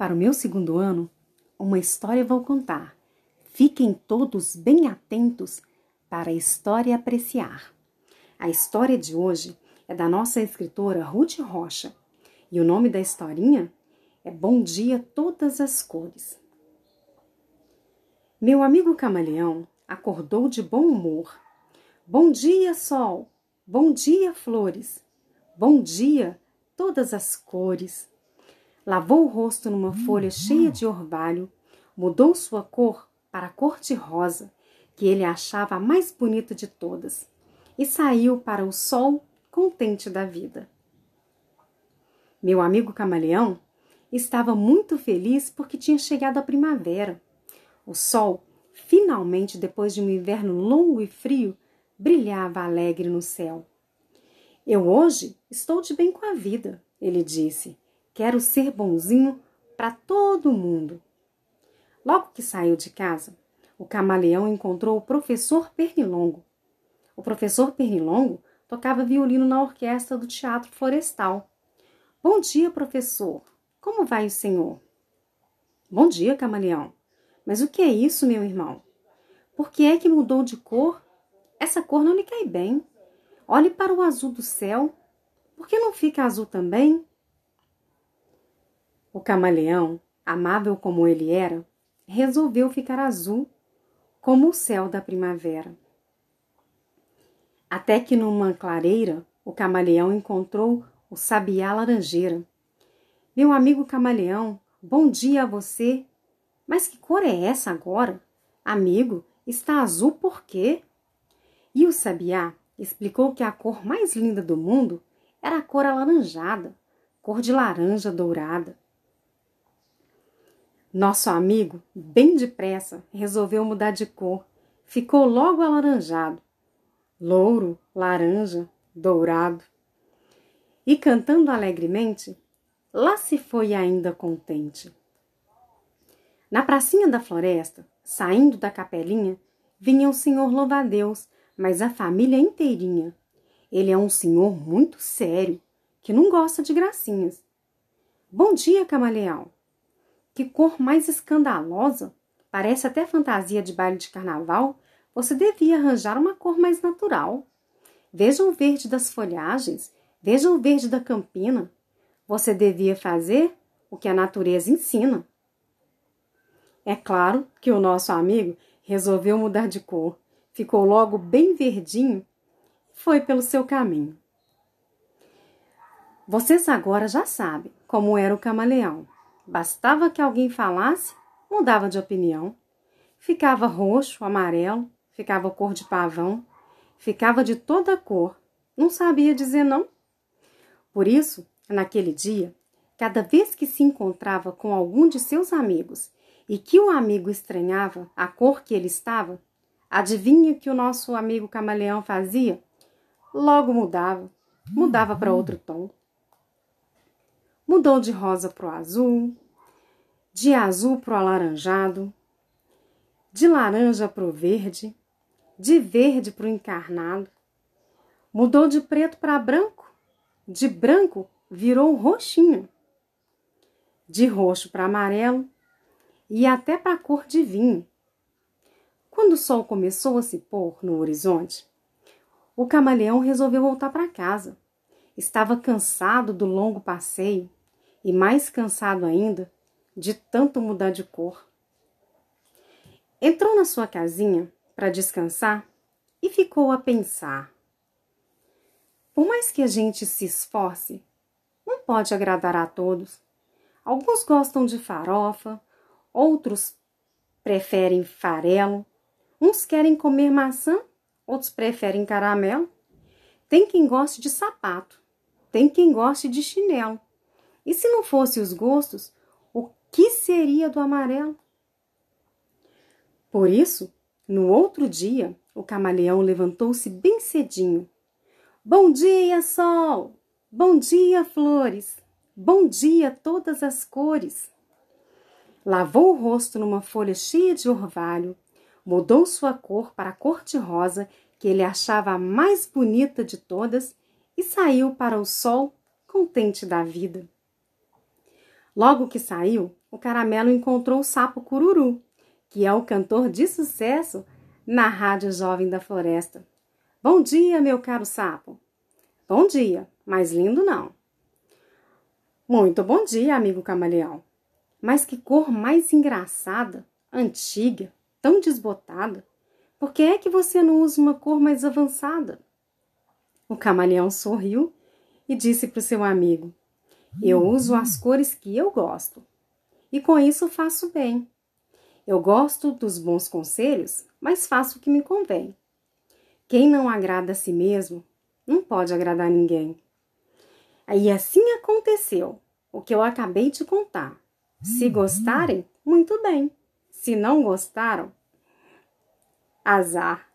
Para o meu segundo ano, uma história vou contar. Fiquem todos bem atentos para a história apreciar. A história de hoje é da nossa escritora Ruth Rocha e o nome da historinha é Bom Dia Todas as Cores. Meu amigo camaleão acordou de bom humor. Bom dia, sol! Bom dia, flores! Bom dia, todas as cores! Lavou o rosto numa folha cheia de orvalho, mudou sua cor para a cor de rosa, que ele achava a mais bonita de todas, e saiu para o sol contente da vida. Meu amigo camaleão estava muito feliz porque tinha chegado a primavera. O sol, finalmente, depois de um inverno longo e frio, brilhava alegre no céu. Eu hoje estou de bem com a vida, ele disse. Quero ser bonzinho para todo mundo. Logo que saiu de casa, o camaleão encontrou o professor Pernilongo. O professor Pernilongo tocava violino na orquestra do Teatro Florestal. Bom dia, professor. Como vai o senhor? Bom dia, camaleão. Mas o que é isso, meu irmão? Por que é que mudou de cor? Essa cor não lhe cai bem. Olhe para o azul do céu. Por que não fica azul também? O camaleão, amável como ele era, resolveu ficar azul, como o céu da primavera. Até que numa clareira, o camaleão encontrou o sabiá laranjeira, meu amigo camaleão, bom dia a você. Mas que cor é essa agora? Amigo, está azul por quê? E o sabiá explicou que a cor mais linda do mundo era a cor alaranjada, cor de laranja dourada. Nosso amigo, bem depressa, resolveu mudar de cor. Ficou logo alaranjado, louro, laranja, dourado. E cantando alegremente, Lá se foi ainda contente. Na pracinha da floresta, saindo da capelinha, vinha o senhor louva-a-Deus, mas a família inteirinha. Ele é um senhor muito sério, que não gosta de gracinhas. Bom dia, camaleão. Que cor mais escandalosa! Parece até fantasia de baile de carnaval. Você devia arranjar uma cor mais natural. Veja o verde das folhagens, veja o verde da campina, você devia fazer o que a natureza ensina. É claro que o nosso amigo resolveu mudar de cor, ficou logo bem verdinho e foi pelo seu caminho. Vocês agora já sabem como era o camaleão. Bastava que alguém falasse, mudava de opinião. Ficava roxo, amarelo, ficava cor de pavão, ficava de toda cor, não sabia dizer não. Por isso, Naquele dia, cada vez que se encontrava com algum de seus amigos e que o amigo estranhava a cor que ele estava, adivinha o que o nosso amigo camaleão fazia? Logo mudava, mudava para outro tom. Mudou de rosa para o azul, de azul para o alaranjado, de laranja para o verde, de verde para o encarnado. Mudou de preto para branco, de branco virou roxinho, de roxo para amarelo e até para a cor de vinho. Quando o sol começou a se pôr no horizonte, o camaleão resolveu voltar para casa. Estava cansado do longo passeio e mais cansado ainda de tanto mudar de cor. Entrou na sua casinha para descansar e ficou a pensar. Por mais que a gente se esforce não pode agradar a todos. Alguns gostam de farofa, outros preferem farelo, uns querem comer maçã, outros preferem caramelo. Tem quem goste de sapato, tem quem goste de chinelo. E se não fosse os gostos, o que seria do amarelo? Por isso, no outro dia, o camaleão levantou-se bem cedinho. Bom dia, sol! Bom dia, flores! Bom dia, todas as cores! Lavou o rosto numa folha cheia de orvalho, mudou sua cor para a cor de rosa, que ele achava a mais bonita de todas, e saiu para o sol, contente da vida. Logo que saiu, o caramelo encontrou o sapo cururu, que é o cantor de sucesso na Rádio Jovem da Floresta. Bom dia, meu caro sapo. Bom dia, mas lindo não. Muito bom dia, amigo camaleão. Mas que cor mais engraçada, antiga, tão desbotada. Por que é que você não usa uma cor mais avançada? O camaleão sorriu e disse para o seu amigo: Eu uso as cores que eu gosto. E com isso faço bem. Eu gosto dos bons conselhos, mas faço o que me convém. Quem não agrada a si mesmo, não pode agradar ninguém. E assim aconteceu, o que eu acabei de contar. Se gostarem, muito bem. Se não gostaram, azar.